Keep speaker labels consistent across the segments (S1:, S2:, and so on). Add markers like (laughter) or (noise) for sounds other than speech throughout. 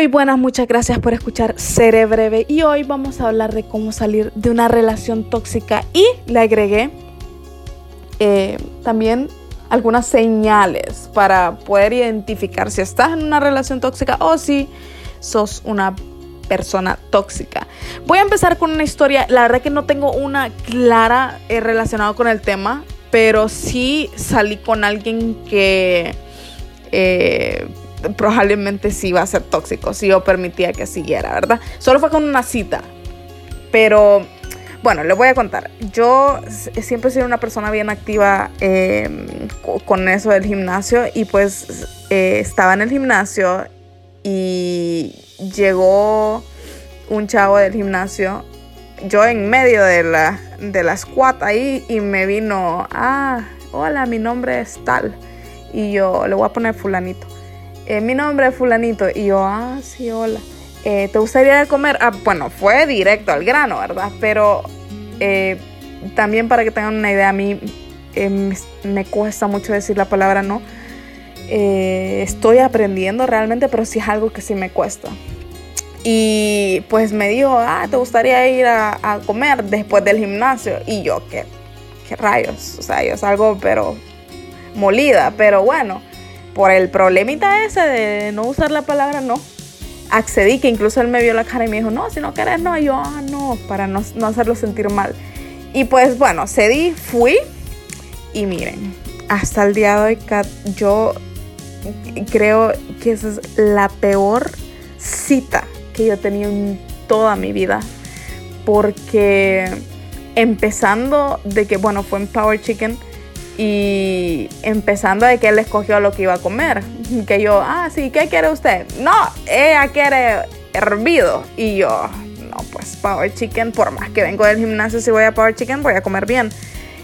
S1: Muy buenas, muchas gracias por escuchar Seré Breve. Y hoy vamos a hablar de cómo salir de una relación tóxica. Y le agregué eh, también algunas señales para poder identificar si estás en una relación tóxica o si sos una persona tóxica. Voy a empezar con una historia, la verdad que no tengo una clara eh, relacionada con el tema, pero sí salí con alguien que... Eh, probablemente sí iba a ser tóxico si yo permitía que siguiera, ¿verdad? Solo fue con una cita. Pero bueno, le voy a contar. Yo siempre he sido una persona bien activa em, con eso del gimnasio y pues eh, estaba en el gimnasio y llegó un chavo del gimnasio, yo en medio de la, de la squat ahí y me vino, ah, hola, mi nombre es tal. Y yo le voy a poner fulanito. Eh, mi nombre es fulanito. Y yo, ah, sí, hola. Eh, ¿Te gustaría comer? Ah, bueno, fue directo al grano, ¿verdad? Pero eh, también para que tengan una idea, a mí me cuesta mucho decir la palabra no. estoy aprendiendo realmente, pero sí es algo que sí me cuesta. Y pues me dijo, ah, ¿te gustaría ir a, comer después del gimnasio? Y yo, ¿qué, qué rayos? O sea, yo salgo, pero molida, pero bueno por el problemita ese de no usar la palabra no, accedí, que incluso él me vio la cara y me dijo, no, si no querés, no, y yo, ah, no, para no, no hacerlo sentir mal. Y pues bueno, cedí, fui y miren, hasta el día de hoy yo creo que esa es la peor cita que yo he tenido en toda mi vida. Porque empezando de que, bueno, fue en Power Chicken y empezando de que él escogió lo que iba a comer. Que yo, ah, sí, ¿qué quiere usted? No, ella quiere hervido. Y yo, no, pues Power Chicken, por más que vengo del gimnasio, si voy a Power Chicken, voy a comer bien.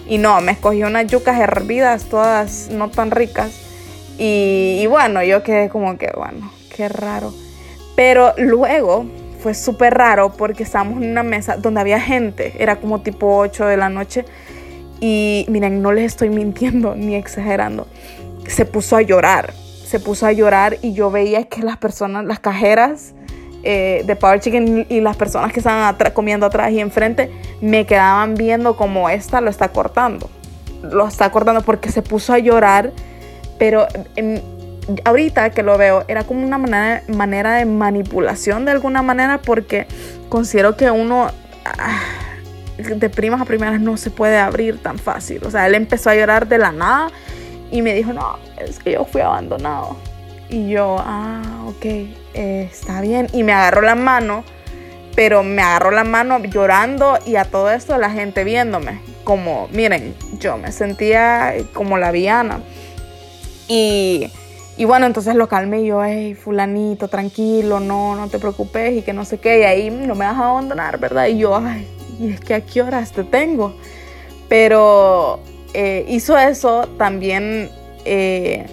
S1: Y no, me escogió unas yucas hervidas, todas no tan ricas. Y, y bueno, yo quedé como que, bueno, qué raro. Pero luego fue súper raro porque estábamos en una mesa donde había gente, era como tipo 8 de la noche y miren, no les estoy mintiendo ni exagerando. Se puso a llorar. Se puso a llorar y yo veía que las personas, las cajeras eh, de Power Chicken y las personas que estaban comiendo atrás y enfrente me quedaban viendo como esta lo está cortando. Lo está cortando porque se puso a llorar. Pero em, ahorita que lo veo, era como una manera, manera de manipulación de alguna manera porque considero que uno... Ah, de primas a primeras no se puede abrir tan fácil. O sea, él empezó a llorar de la nada y me dijo, no, es que yo fui abandonado. Y yo, ah, ok, está bien. Y me agarró la mano, pero me agarró la mano llorando y a todo esto la gente viéndome. Como, miren, yo me sentía como la viana. Y, y bueno, entonces lo calmé y yo, hey, fulanito, tranquilo, no, no te preocupes y que no sé qué. Y ahí no me vas a abandonar, ¿verdad? Y yo, ay, y es que a qué horas te tengo. Pero eh, hizo eso también, eh,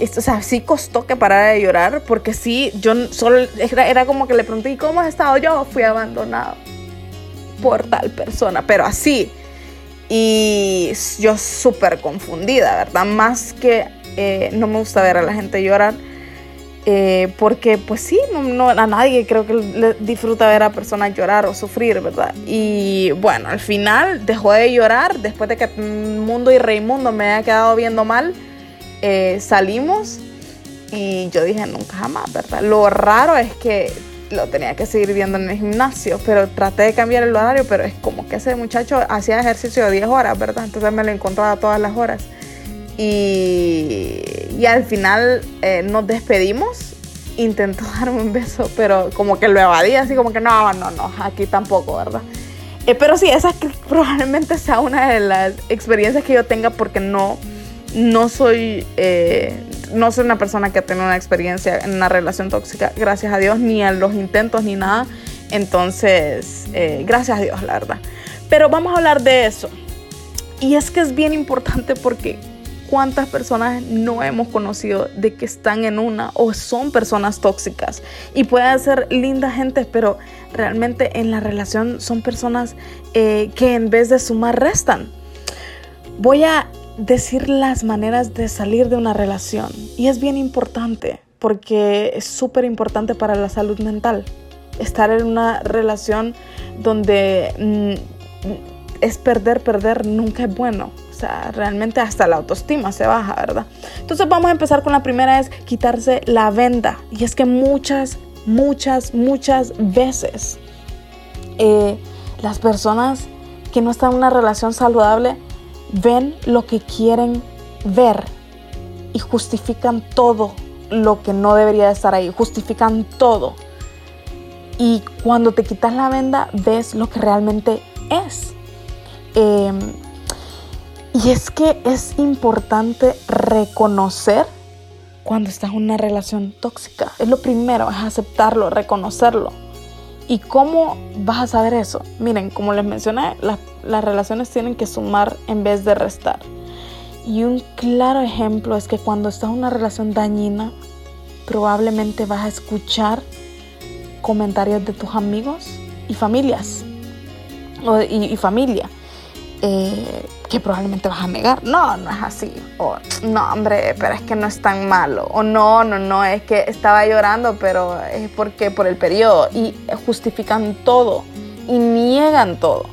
S1: o sea, sí costó que parara de llorar, porque sí, yo solo, era, como que le pregunté, ¿y cómo has estado? Yo fui abandonado por tal persona, pero así. Y yo súper confundida, ¿verdad? Más que eh, no me gusta ver a la gente llorar eh, porque pues sí, no, a nadie creo que le disfruta ver a personas llorar o sufrir, ¿verdad? Y bueno, al final dejó de llorar después de que Mundo y Raimundo me haya quedado viendo mal. Eh, salimos y yo dije nunca jamás, ¿verdad? Lo raro es que lo tenía que seguir viendo en el gimnasio, pero traté de cambiar el horario, pero es como que ese muchacho hacía ejercicio de 10 horas, ¿verdad? Entonces me lo encontraba todas las horas. Y, al final eh, nos despedimos. Intentó (laughs) darme un beso, pero como que lo evadí, así como que no, no, no, aquí tampoco, ¿verdad? Eh, pero sí, esa (laughs) probablemente sea una de las experiencias que yo tenga porque no, no soy, eh, no soy una persona que tiene una experiencia en una relación tóxica, gracias a Dios, ni a los intentos ni nada. Entonces, gracias a Dios, la verdad. Pero vamos a hablar de eso. Y es que es bien importante porque cuántas personas no hemos conocido de que están en una o son personas tóxicas y pueden ser lindas gentes, pero realmente en la relación son personas eh, que en vez de sumar restan. Voy a decir las maneras de salir de una relación y es bien importante porque es súper importante para la salud mental. Estar en una relación donde mm, es perder, perder, nunca es bueno. O sea, realmente hasta la autoestima se baja, ¿verdad? Entonces vamos a empezar con la primera, es quitarse la venda. Y es que muchas, muchas, muchas veces eh, las personas que no están en una relación saludable ven lo que quieren ver y justifican todo lo que no debería estar ahí, justifican todo. Y cuando te quitas la venda, ves lo que realmente es. Em, y es que es importante reconocer cuando estás en una relación tóxica. Es lo primero, es aceptarlo, reconocerlo. ¿Y cómo vas a saber eso? Miren, como les mencioné, las relaciones tienen que sumar en vez de restar. Y un claro ejemplo es que cuando estás en una relación dañina, probablemente vas a escuchar comentarios de tus amigos y familias y, familia eh, que probablemente vas a negar. No, no es así. O no, hombre, pero es que no es tan malo. O no, no, no, es que estaba llorando, pero es porque por el periodo. Y justifican todo y niegan todo.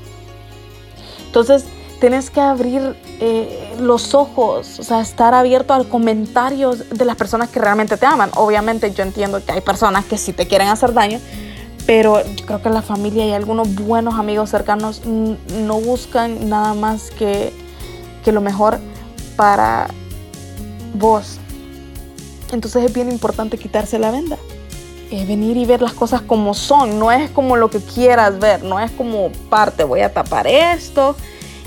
S1: Entonces, tienes que abrir eh, los ojos, o sea, estar abierto al comentario de las personas que realmente te aman. Obviamente yo entiendo que hay personas que sí te quieren hacer daño, pero yo creo que la familia y algunos buenos amigos cercanos no buscan nada más que, que lo mejor para vos. Entonces es bien importante quitarse la venda. Venir y ver las cosas como son, no es como lo que quieras ver, no es como parte, voy a tapar esto,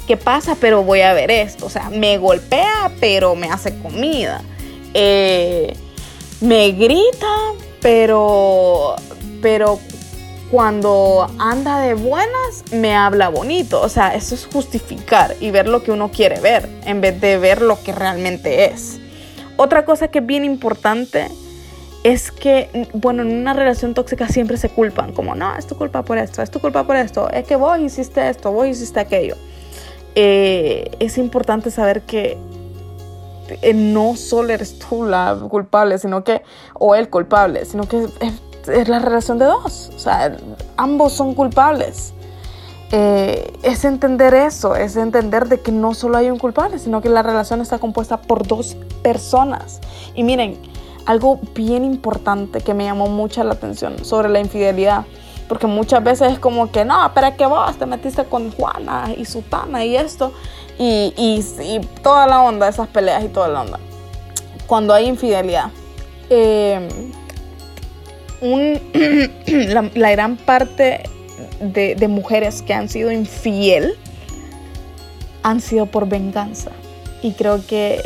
S1: ¿qué pasa? Pero voy a ver esto, o sea, me golpea, pero me hace comida, eh, me grita, pero, pero cuando anda de buenas, me habla bonito. O sea, eso es justificar y ver lo que uno quiere ver en vez de ver lo que realmente es. Otra cosa que es bien importante es que, bueno, en una relación tóxica siempre se culpan, como, no, es tu culpa por esto, es tu culpa por esto, es que vos hiciste esto, vos hiciste aquello. Eh, es importante saber que eh, no solo eres tú la culpable, sino que, o el culpable, sino que es la relación de dos. O sea, ambos son culpables. Eh, es entender eso, es entender de que no solo hay un culpable, sino que la relación está compuesta por dos personas. Y miren, algo bien importante que me llamó mucha la atención sobre la infidelidad, porque muchas veces es como que, no, pero que vos te metiste con Juana y Sutana y esto, y, y, toda la onda, esas peleas y toda la onda. Cuando hay infidelidad. Eh, (clears throat) la, gran parte de, mujeres que han sido infiel han sido por venganza. Y creo que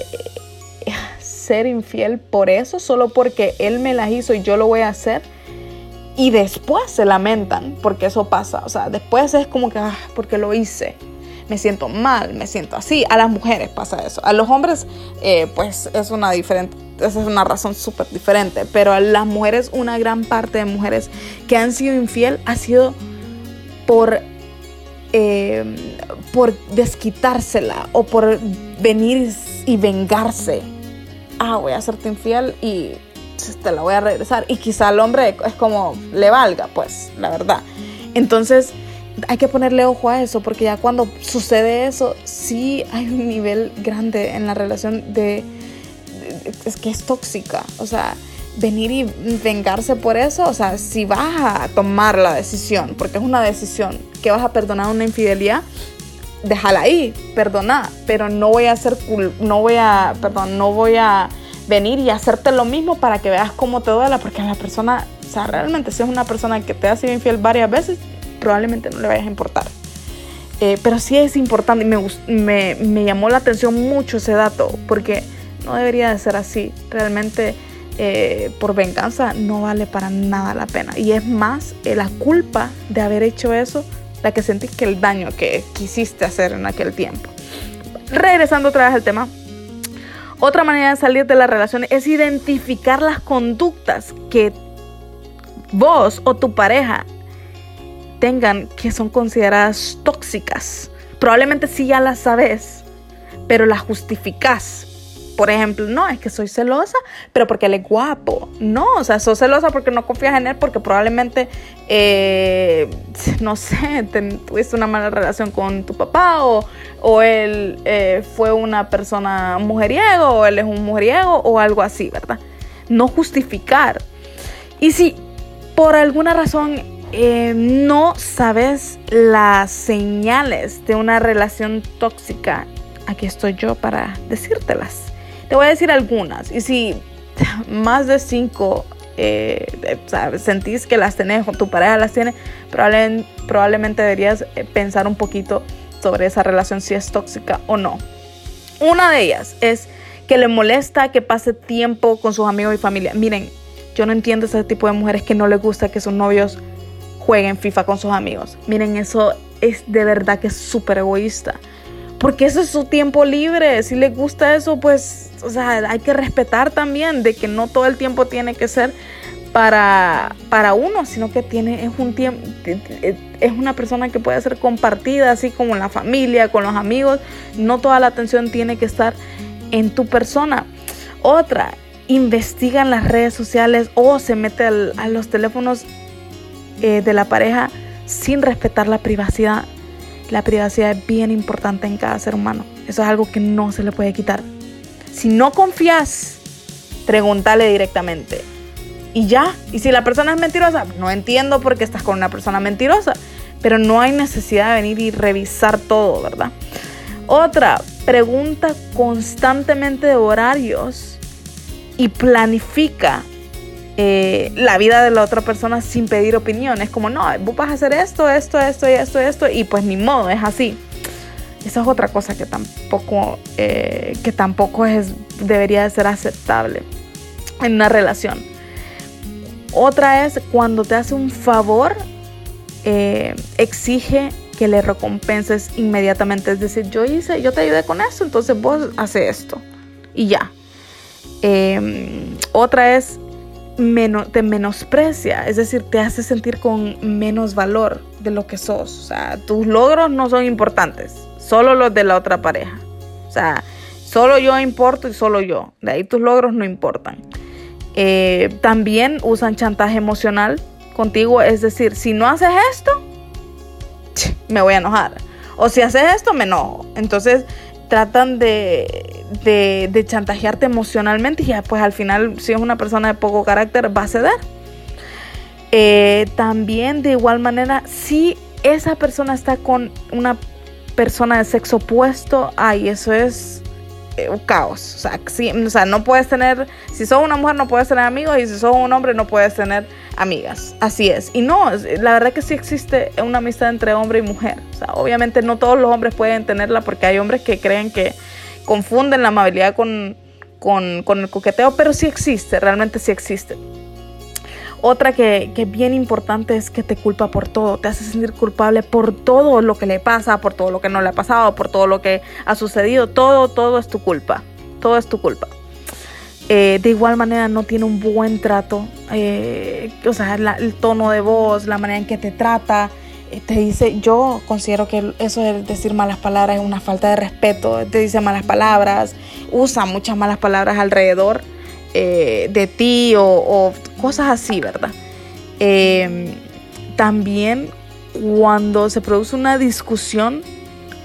S1: eh, ser infiel por eso, solo porque él me las hizo y yo lo voy a hacer, y después se lamentan porque eso pasa. O sea, después es como que, ah, porque lo hice. Me siento mal, me siento así. A las mujeres pasa eso. A los hombres, eh, pues es una diferente es una razón súper diferente, pero a las mujeres, una gran parte de mujeres que han sido infiel ha sido por, eh, por desquitársela o por venir y vengarse. Ah, voy a hacerte infiel y te la voy a regresar. Y quizá al hombre es como le valga, pues, la verdad. Entonces, hay que ponerle ojo a eso, porque ya cuando sucede eso, sí hay un nivel grande en la relación de es que es tóxica. O sea, venir y vengarse por eso, o sea, si vas a tomar la decisión, porque es una decisión que vas a perdonar una infidelidad, déjala ahí, perdona, pero no voy a hacer, no voy a, perdón, no voy a venir y hacerte lo mismo para que veas cómo te duela, porque la persona, o sea, realmente si es una persona que te ha sido infiel varias veces, probablemente no le vayas a importar. Eh, pero sí es importante y me, me, me llamó la atención mucho ese dato, porque no debería de ser así. Realmente eh, por venganza no vale para nada la pena. Y es más eh, la culpa de haber hecho eso la que sentís que el daño que quisiste hacer en aquel tiempo. Regresando otra vez al tema. Otra manera de salir de la relación es identificar las conductas que vos o tu pareja tengan que son consideradas tóxicas. Probablemente sí ya las sabes, pero las justificás por ejemplo, no, es que soy celosa, pero porque él es guapo. No, o sea, sos celosa porque no confías en él, porque probablemente, eh, no sé, tuviste una mala relación con tu papá o, o él eh, fue una persona mujeriego o él es un mujeriego o algo así, ¿verdad? No justificar. Y si por alguna razón eh, no sabes las señales de una relación tóxica, aquí estoy yo para decírtelas. Te voy a decir algunas. Y si (laughs) más de cinco eh, sentís que las tenés o tu pareja las tiene, probablemente deberías eh, pensar un poquito sobre esa relación, si es tóxica o no. Una de ellas es que le molesta que pase tiempo con sus amigos y familia. Miren, yo no entiendo ese tipo de mujeres que no les gusta que sus novios jueguen FIFA con sus amigos. Miren, eso es de verdad que es súper egoísta. Porque eso es su tiempo libre. Si les gusta eso, pues, o sea, hay que respetar también de que no todo el tiempo tiene que ser para, para uno, sino que tiene, es un tiempo, es una persona que puede ser compartida, así como la familia, con los amigos. No toda la atención tiene que estar en tu persona. Otra, investiga en las redes sociales o se mete a los teléfonos eh, de la pareja sin respetar la privacidad la privacidad es bien importante en cada ser humano. Eso es algo que no se le puede quitar. Si no confías, pregúntale directamente. Y ya. Y si la persona es mentirosa, no entiendo por qué estás con una persona mentirosa. Pero no hay necesidad de venir y revisar todo, ¿verdad? Otra, pregunta constantemente de horarios y planifica eh, la vida de la otra persona sin pedir opinión. Es como, no, vos vas a hacer esto, esto, esto y esto, esto, y pues ni modo, es así. Esa es otra cosa que tampoco, eh, que tampoco es, debería de ser aceptable en una relación. Otra es cuando te hace un favor, eh, exige que le recompenses inmediatamente. Es decir, yo hice, yo te ayudé con eso, entonces vos haces esto. Y ya. otra es te menosprecia, es decir, te hace sentir con menos valor de lo que sos. O sea, tus logros no son importantes, solo los de la otra pareja. O sea, solo yo importo y solo yo. De ahí tus logros no importan. Eh, también usan chantaje emocional contigo, es decir, si no haces esto, me voy a enojar. O si haces esto, me enojo. Entonces, tratan de, de, chantajearte emocionalmente y pues al final si es una persona de poco carácter va a ceder. Eh, también de igual manera, si esa persona está con una persona de sexo opuesto, ay, eso es un caos. O sea, o sea, no puedes tener, si sos una mujer no puedes tener amigos y si sos un hombre no puedes tener amigas. Así es. Y no, la verdad que sí existe una amistad entre hombre y mujer. O sea, obviamente no todos los hombres pueden tenerla porque hay hombres que creen que confunden la amabilidad con, el coqueteo, pero sí existe, realmente sí existe. Otra que, que, bien importante es que te culpa por todo, te hace sentir culpable por todo lo que le pasa, por todo lo que no le ha pasado, por todo lo que ha sucedido, todo, todo es tu culpa, todo es tu culpa. Eh, de igual manera no tiene un buen trato, eh, o sea, el tono de voz, la manera en que te trata, eh, te dice, yo considero que eso de decir malas palabras es una falta de respeto, te dice malas palabras, usa muchas malas palabras alrededor de ti o, cosas así, ¿verdad? Em, también cuando se produce una discusión,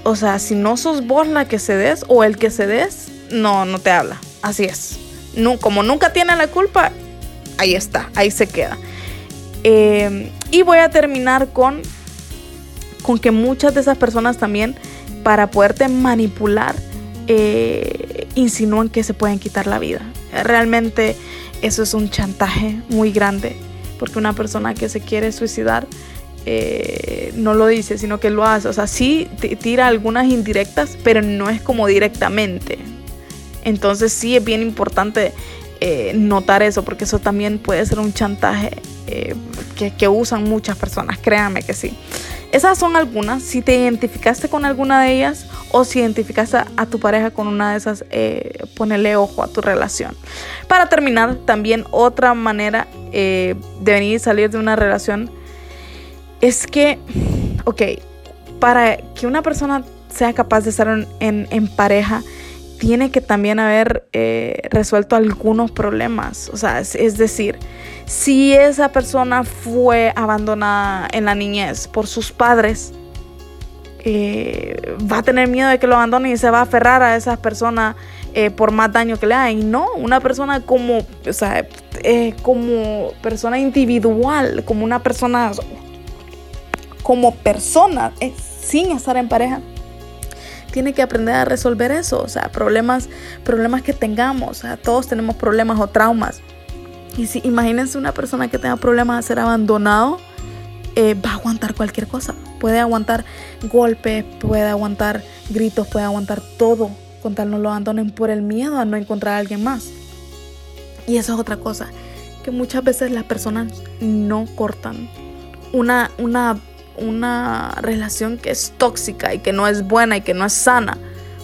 S1: o sea, si no sos vos la que cedes o el que cedes, no, no te habla. Así es como nunca tiene la culpa, ahí está, ahí se queda. Eh, y voy a terminar con, con que muchas de esas personas también, para poderte manipular, eh, insinúan que se pueden quitar la vida. Realmente eso es un chantaje muy grande, porque una persona que se quiere suicidar eh, no lo dice, sino que lo hace. O sea, sí tira algunas indirectas, pero no es como directamente. Entonces sí es bien importante eh, notar eso, porque eso también puede ser un chantaje eh, que, usan muchas personas, créanme que sí. Esas son algunas, si te identificaste con alguna de ellas o si identificaste a, tu pareja con una de esas, eh, ponele ojo a tu relación. Para terminar, también otra manera de venir y salir de una relación es que, ok, para que una persona sea capaz de estar en pareja, tiene que también haber eh, resuelto algunos problemas. O sea, es, decir, si esa persona fue abandonada en la niñez por sus padres, eh, va a tener miedo de que lo abandonen y se va a aferrar a esas personas eh, por más daño que le hagan. No, una persona como, o sea, como persona individual, como una persona, como persona, sin estar en pareja tiene que aprender a resolver eso, o sea, problemas, problemas que tengamos, o sea, todos tenemos problemas o traumas. Y si imagínense una persona que tenga problemas de ser abandonado, eh, va a aguantar cualquier cosa. Puede aguantar golpes, puede aguantar gritos, puede aguantar todo con tal no lo abandonen por el miedo a no encontrar a alguien más. Y eso es otra cosa, que muchas veces las personas no cortan una, una una relación que es tóxica y que no es buena y que no es sana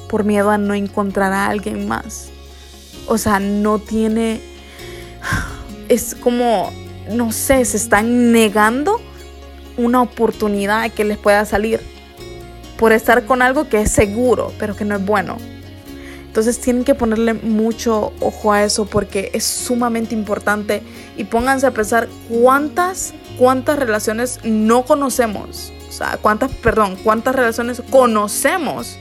S1: por miedo a no encontrar a alguien más. O sea, no tiene... Es como, no sé, se están negando una oportunidad que les pueda salir por estar con algo que es seguro, pero que no es bueno. Entonces tienen que ponerle mucho ojo a eso porque es sumamente importante y pónganse a pensar cuántas cuántas relaciones no conocemos, o sea, cuántas, perdón, cuántas relaciones conocemos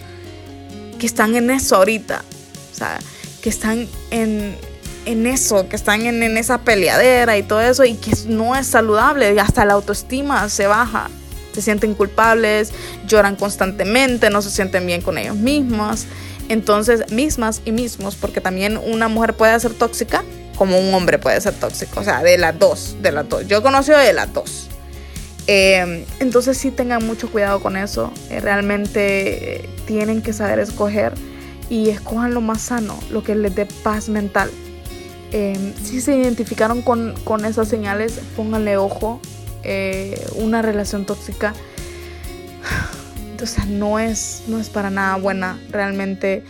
S1: que están en eso ahorita, o sea, que están en, en eso, que están en, en, esa peleadera y todo eso y que no es saludable, hasta la autoestima se baja, se sienten culpables, lloran constantemente, no se sienten bien con ellos mismos. Entonces, mismas y mismos, porque también una mujer puede ser tóxica como un hombre puede ser tóxico. O sea, de las dos, de las dos. Yo he conocido de las dos. Eh, entonces sí tengan mucho cuidado con eso. Eh, realmente eh, tienen que saber escoger y escojan lo más sano, lo que les dé paz mental. si se identificaron con, con, esas señales, pónganle ojo. una relación tóxica (sighs) entonces no es, no es para nada buena. Realmente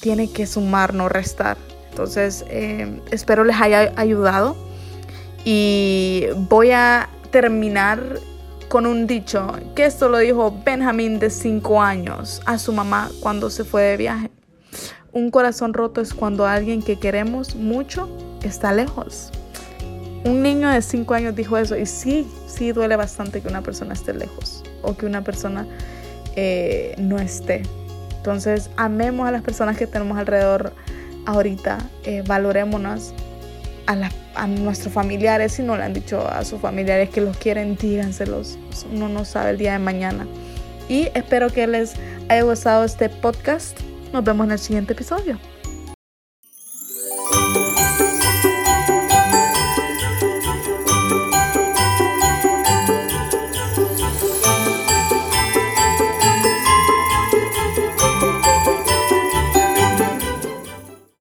S1: tiene que sumar, no restar. Entonces, eh, espero les haya ayudado. Y voy a terminar con un dicho, que esto lo dijo Benjamín de 5 años a su mamá cuando se fue de viaje. Un corazón roto es cuando alguien que queremos mucho está lejos. Un niño de 5 años dijo eso y sí, sí duele bastante que una persona esté lejos o que una persona eh, no esté. Entonces, amemos a las personas que tenemos alrededor ahorita eh, valorémonos a, nuestros familiares, si no le han dicho a sus familiares que los quieren, díganselos. Uno no sabe el día de mañana. Y espero que les haya gustado este podcast. Nos vemos en el siguiente episodio.